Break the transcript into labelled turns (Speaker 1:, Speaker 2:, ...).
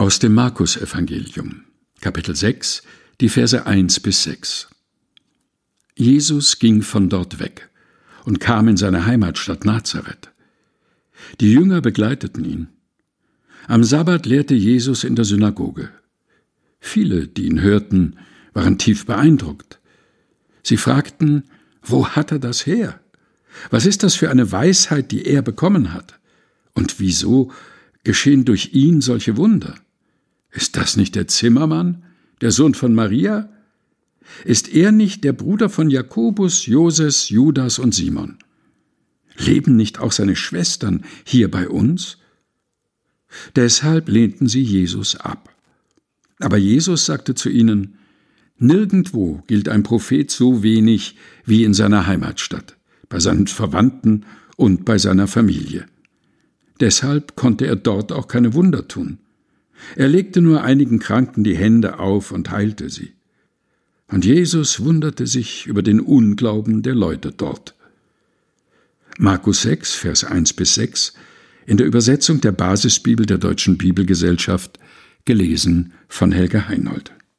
Speaker 1: Aus dem Markus-Evangelium, Kapitel 6, die Verse 1 bis 6. Jesus ging von dort weg und kam in seine Heimatstadt Nazareth. Die Jünger begleiteten ihn. Am Sabbat lehrte Jesus in der Synagoge. Viele, die ihn hörten, waren tief beeindruckt. Sie fragten, wo hat er das her? Was ist das für eine Weisheit, die er bekommen hat? Und wieso geschehen durch ihn solche Wunder? Ist das nicht der Zimmermann, der Sohn von Maria? Ist er nicht der Bruder von Jakobus, Joses, Judas und Simon? Leben nicht auch seine Schwestern hier bei uns? Deshalb lehnten sie Jesus ab. Aber Jesus sagte zu ihnen, Nirgendwo gilt ein Prophet so wenig wie in seiner Heimatstadt, bei seinen Verwandten und bei seiner Familie. Deshalb konnte er dort auch keine Wunder tun. Er legte nur einigen Kranken die Hände auf und heilte sie. Und Jesus wunderte sich über den Unglauben der Leute dort. Markus 6, Vers 1 bis 6, in der Übersetzung der Basisbibel der Deutschen Bibelgesellschaft, gelesen von Helga Heinold.